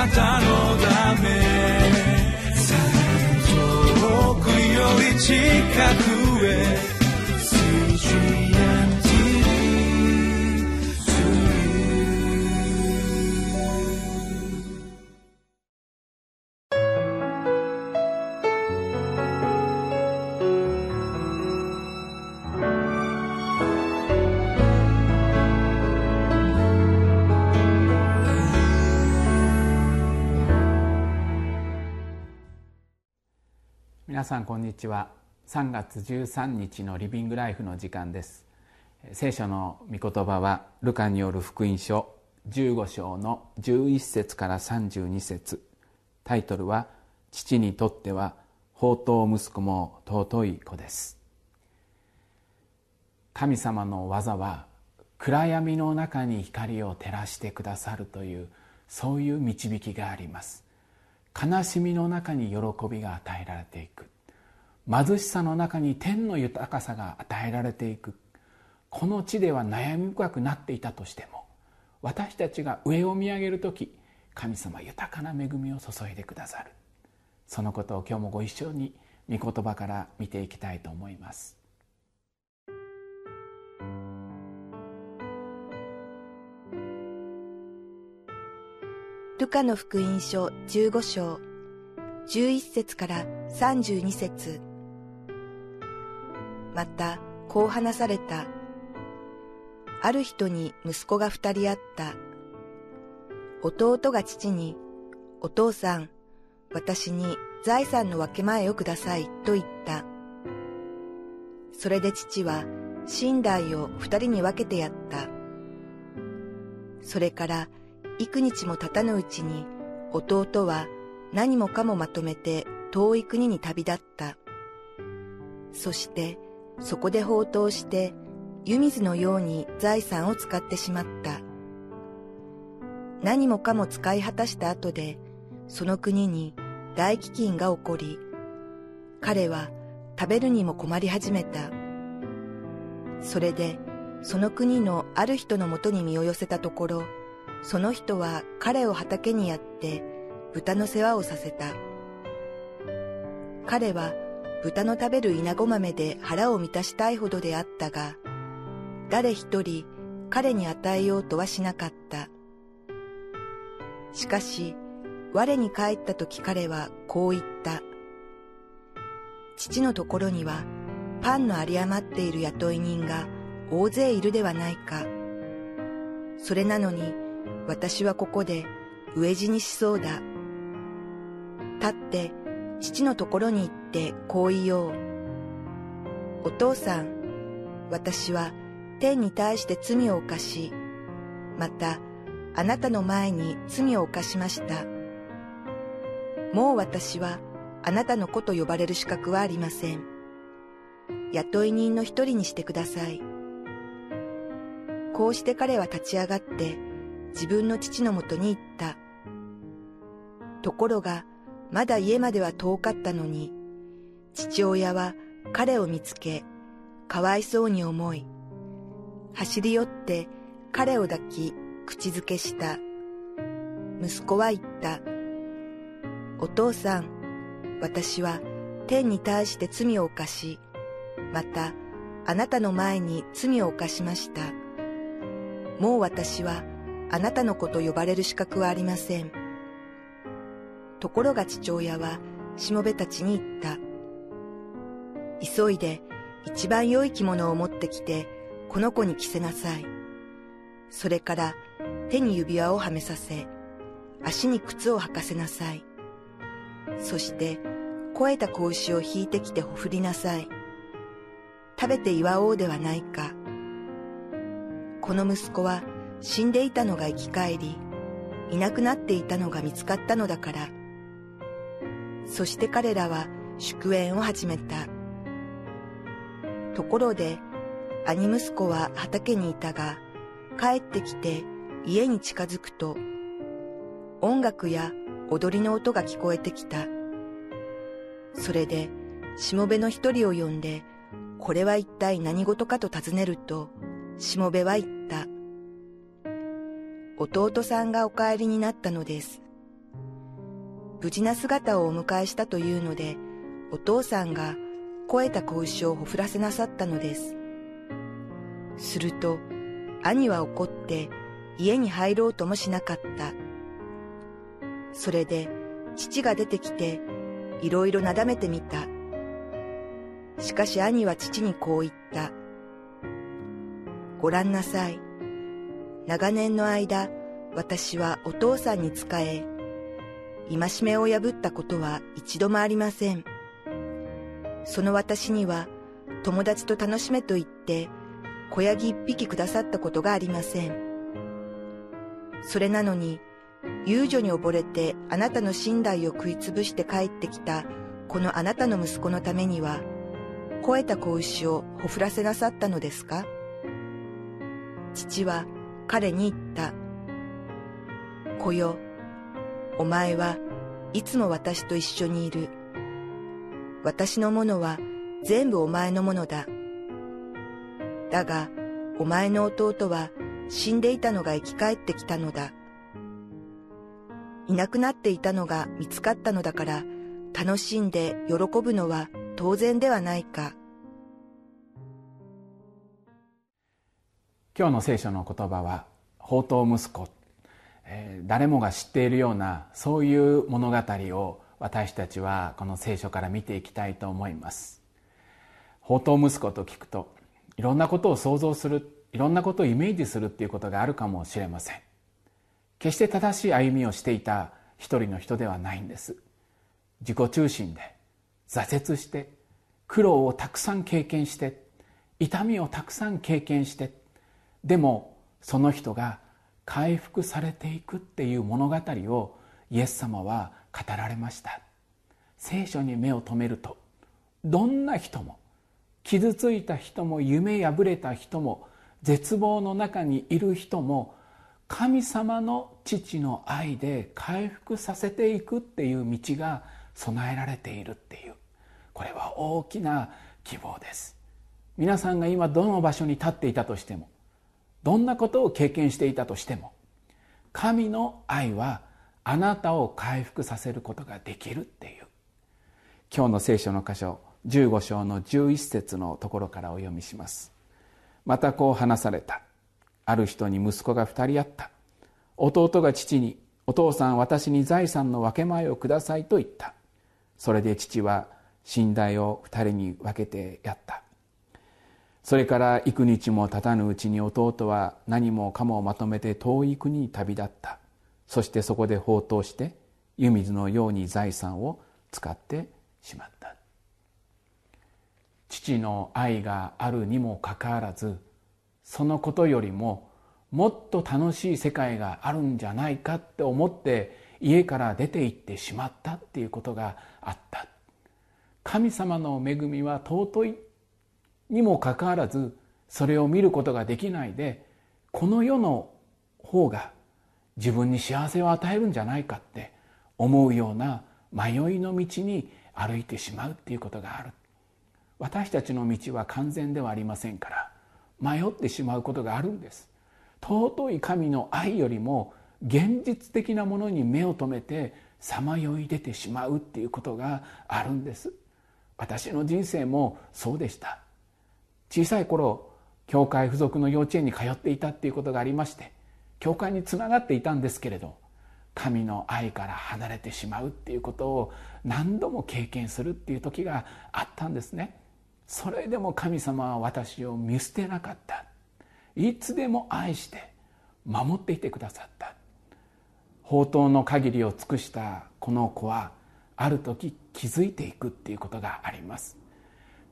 なたのため。遠くより近く。皆さんこんにちは。3月13日のリビングライフの時間です。聖書の御言葉はルカによる福音書15章の11節から32節。タイトルは父にとっては宝刀息子も尊い子です。神様の技は暗闇の中に光を照らしてくださるというそういう導きがあります。悲しみの中に喜びが与えられていく。貧しさの中に天の豊かさが与えられていく。この地では悩み深くなっていたとしても私たちが上を見上げる時神様豊かな恵みを注いでくださる。そのことを今日もご一緒に御言葉から見ていきたいと思います。ルカの福音書15章11節から32節。またこう話された。ある人に息子が二人あった。弟が父にお父さん私に財産の分け前をくださいと言った。それで父は寝台を二人に分けてやった。それから幾日も経たぬうちに弟は何もかもまとめて遠い国に旅立った。そしてそこで放蕩して湯水のように財産を使ってしまった。何もかも使い果たした後でその国に大飢饉が起こり、彼は食べるにも困り始めた。それでその国のある人のもとに身を寄せたところ、その人は彼を畑にやって豚の世話をさせた。彼は豚の食べる稲子豆で腹を満たしたいほどであったが、誰一人彼に与えようとはしなかった。しかし、我に帰った時彼はこう言った。父のところにはパンの有り余っている雇い人が大勢いるではないか。それなのに私はここで飢え死にしそうだ。立って父のところに行ってこう言おう。お父さん、私は天に対して罪を犯し、またあなたの前に罪を犯しました。もう私はあなたの子と呼ばれる資格はありません。雇い人の一人にしてください。こうして彼は立ち上がって自分の父のもとに行った。ところが、まだ家までは遠かったのに、父親は彼を見つけ、かわいそうに思い、走り寄って彼を抱き、口づけした。息子は言った。お父さん、私は天に対して罪を犯し、またあなたの前に罪を犯しました。もう私はあなたの子と呼ばれる資格はありません。ところが父親はしもべたちに言った。急いで一番良い着物を持ってきてこの子に着せなさい。それから手に指輪をはめさせ、足に靴を履かせなさい。そして肥えた子牛を引いてきてほふりなさい。食べて祝おうではないか。この息子は死んでいたのが生き返り、いなくなっていたのが見つかったのだから。そして彼らは祝宴を始めた。ところで、兄息子は畑にいたが、帰ってきて家に近づくと、音楽や踊りの音が聞こえてきた。それで、しもべの一人を呼んで、これは一体何事かと尋ねると、しもべは言った。弟さんがお帰りになったのです。無事な姿をお迎えしたというので、お父さんが肥えた子牛をほふらせなさったのです。すると、兄は怒って家に入ろうともしなかった。それで父が出てきていろいろなだめてみた。しかし兄は父にこう言った。ごらんなさい。長年の間、私はお父さんに仕え、戒めを破ったことは一度もありません。その私には友達と楽しめと言って小ヤギ一匹くださったことがありません。それなのに、遊女に溺れてあなたの寝台を食いつぶして帰ってきたこのあなたの息子のためには、肥えた子牛をほふらせなさったのですか？父は彼に言った。子よ、お前はいつも私と一緒にいる。私のものは全部お前のものだ。だが、お前の弟は死んでいたのが生き返ってきたのだ。いなくなっていたのが見つかったのだから、楽しんで喜ぶのは当然ではないか。今日の聖書の言葉は、宝刀息子、誰もが知っているようなそういう物語を私たちはこの聖書から見ていきたいと思います。宝刀息子と聞くといろんなことを想像するいろんなことをイメージするっていうことがあるかもしれません決して正しい歩みをしていた一人の人ではないんです自己中心で挫折して苦労をたくさん経験して痛みをたくさん経験してでもその人が回復されていくっていう物語をイエス様は語られました。聖書に目を留めるとどんな人も傷ついた人も夢破れた人も絶望の中にいる人も神様の父の愛で回復させていくっていう道が備えられているっていう。これは大きな希望です。皆さんが今どの場所に立っていたとしてもどんなことを経験していたとしても神の愛はあなたを回復させることができるっていう。今日の聖書の箇所15章の11節のところからお読みします。またこう話された。ある人に息子が2人あった。弟が父に「お父さん私に財産の分け前をください」と言った。それで父は寝台を2人に分けてやった。それから幾日も経たぬうちに弟は何もかもまとめて遠い国に旅立った。そしてそこで放蕩して湯水のように財産を使ってしまった。父の愛があるにもかかわらずそのことよりももっと楽しい世界があるんじゃないかって思って家から出て行ってしまったっていうことがあった。神様の恵みは尊い。にもかかわらずそれを見ることができないでこの世の方が自分に幸せを与えるんじゃないかって思うような迷いの道に歩いてしまうっていうことがある。私たちの道は完全ではありませんから迷ってしまうことがあるんです。尊い神の愛よりも現実的なものに目を留めてさまよい出てしまうっていうことがあるんです。私の人生もそうでした。小さい頃教会付属の幼稚園に通っていたっていうことがありまして教会につながっていたんですけれど神の愛から離れてしまうっていうことを何度も経験するっていう時があったんですね。それでも神様は私を見捨てなかった。いつでも愛して守っていてくださった。宝刀の限りを尽くしたこの子はある時気づいていくっていうことがあります。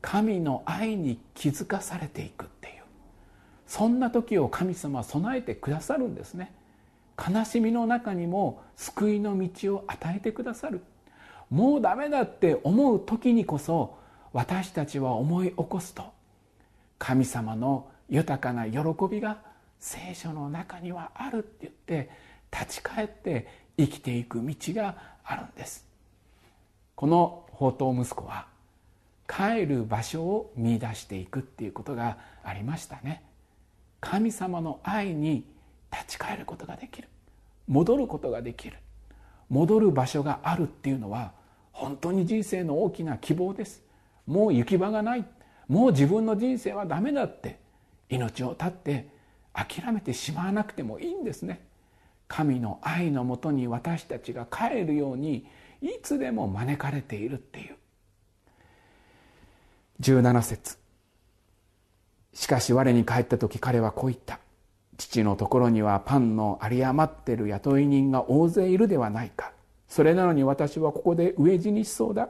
神の愛に気づかされていくっていう。そんな時を神様は備えてくださるんですね。悲しみの中にも救いの道を与えてくださる。もうダメだって思う時にこそ私たちは思い起こすと。神様の豊かな喜びが聖書の中にはあるって言って立ち返って生きていく道があるんです。この宝刀息子は帰る場所を見出していくっていうことがありましたね。神様の愛に立ち返ることができる。戻ることができる。戻る場所があるっていうのは本当に人生の大きな希望です。もう行き場がない。もう自分の人生はダメだって。命を絶って諦めてしまわなくてもいいんですね。神の愛のもとに私たちが帰るようにいつでも招かれているっていう。17節。しかし我に帰った時彼はこう言った。父のところにはパンの有り余ってる雇い人が大勢いるではないか。それなのに私はここで飢え死にしそうだ。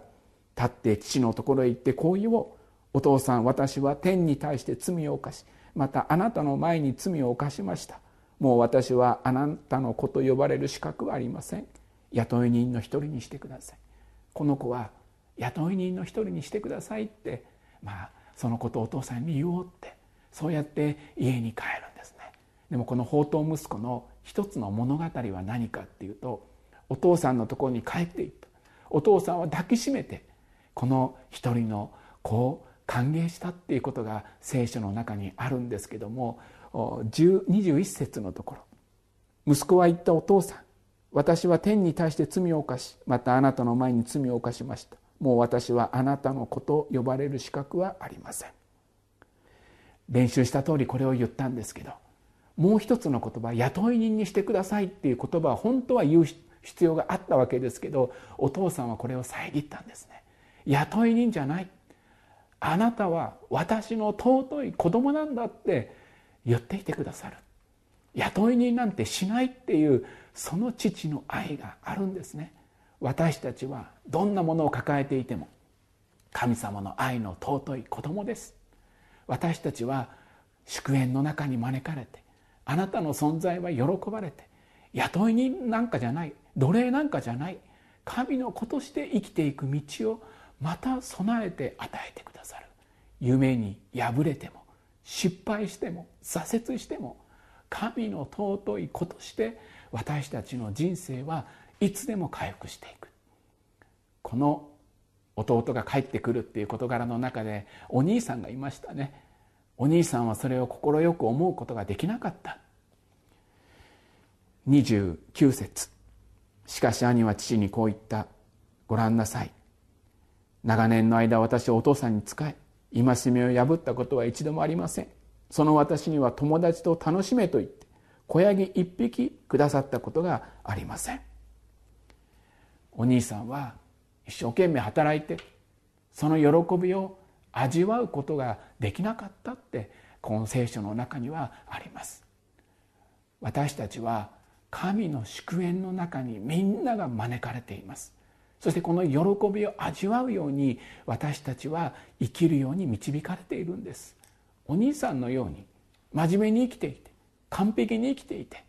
立って父のところへ行ってこう言おう。お父さん私は天に対して罪を犯しまたあなたの前に罪を犯しました。もう私はあなたの子と呼ばれる資格はありません。雇い人の一人にしてください。この子は雇い人の一人にしてくださいってまあそのことをお父さんに言おうってそうやって家に帰るんですね。でもこの宝刀息子の一つの物語は何かっていうとお父さんのところに帰っていった。お父さんは抱きしめてこの一人の子を歓迎したっていうことが聖書の中にあるんですけども21節のところ。息子は言ったお父さん私は天に対して罪を犯しまたあなたの前に罪を犯しました。もう私はあなたの子と呼ばれる資格はありません。練習した通りこれを言ったんですけどもう一つの言葉雇い人にしてくださいっていう言葉は本当は言う必要があったわけですけどお父さんはこれを遮ったんですね。雇い人じゃない。あなたは私の尊い子供なんだって言っていてくださる。雇い人なんてしないっていうその父の愛があるんですね。私たちはどんなものを抱えていても神様の愛の尊い子供です。私たちは祝宴の中に招かれてあなたの存在は喜ばれて雇い人なんかじゃない奴隷なんかじゃない神の子として生きていく道をまた備えて与えてくださる。夢に破れても失敗しても挫折しても神の尊い子として私たちの人生はいつでも回復していく。この弟が帰ってくるっていう事柄の中でお兄さんがいましたね。お兄さんはそれを快く思うことができなかった。29節。しかし兄は父にこう言った。ご覧なさい。長年の間私はお父さんに仕え戒めを破ったことは一度もありません。その私には友達と楽しめと言って子ヤギ一匹くださったことがありません。お兄さんは一生懸命働いてその喜びを味わうことができなかったってこの聖書の中にはあります。私たちは神の祝宴の中にみんなが招かれています。そしてこの喜びを味わうように私たちは生きるように導かれているんです。お兄さんのように真面目に生きていて完璧に生きていて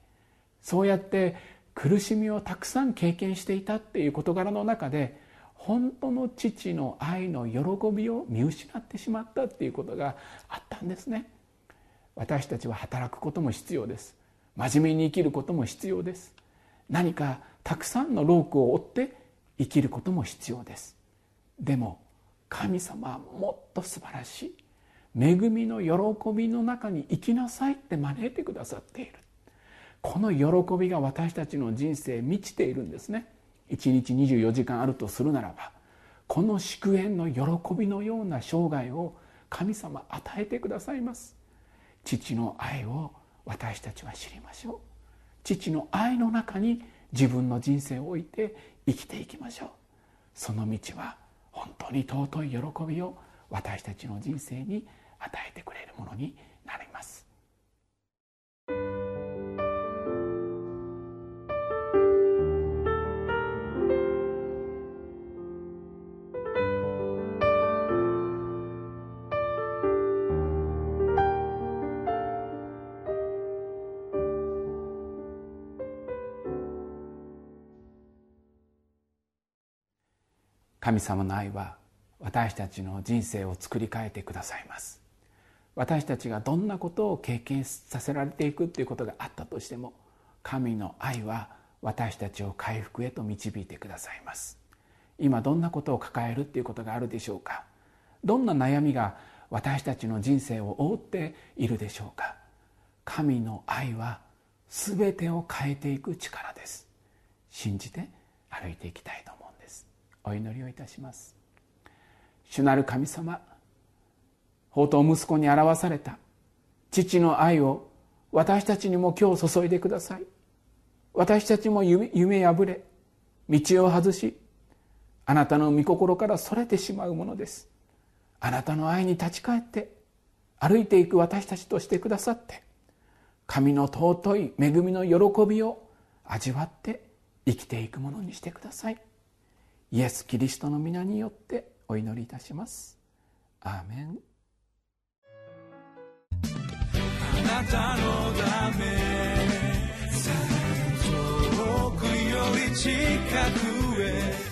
そうやって苦しみをたくさん経験していたっていう事柄の中で本当の父の愛の喜びを見失ってしまったっていうことがあったんですね。私たちは働くことも必要です。真面目に生きることも必要です。何かたくさんの労苦を負って生きることも必要です。でも神様はもっと素晴らしい。恵みの喜びの中に生きなさいって招いてくださっている。この喜びが私たちの人生満ちているんですね。1日24時間あるとするならばこの祝宴の喜びのような生涯を神様与えてくださいます。父の愛を私たちは知りましょう。父の愛の中に自分の人生を置いて生きていきましょう。その道は本当に尊い喜びを私たちの人生に与えてくれるものに神様の愛は私たちの人生を作り変えてくださいます。私たちがどんなことを経験させられていくっていうことがあったとしても神の愛は私たちを回復へと導いてくださいます。今どんなことを抱えるっていうことがあるでしょうか？どんな悩みが私たちの人生を覆っているでしょうか？神の愛は全てを変えていく力です。信じて歩いていきたいと思うんです。お祈りをいたします。主なる神様宝刀息子に表された父の愛を私たちにも今日注いでください。私たちも夢夢破れ道を外しあなたの御心からそれてしまうものです。あなたの愛に立ち返って歩いていく私たちとしてくださって神の尊い恵みの喜びを味わって生きていくものにしてください。イエス・キリストの皆によってお祈りいたします。アーメン。あなたのため遠くより近くへ。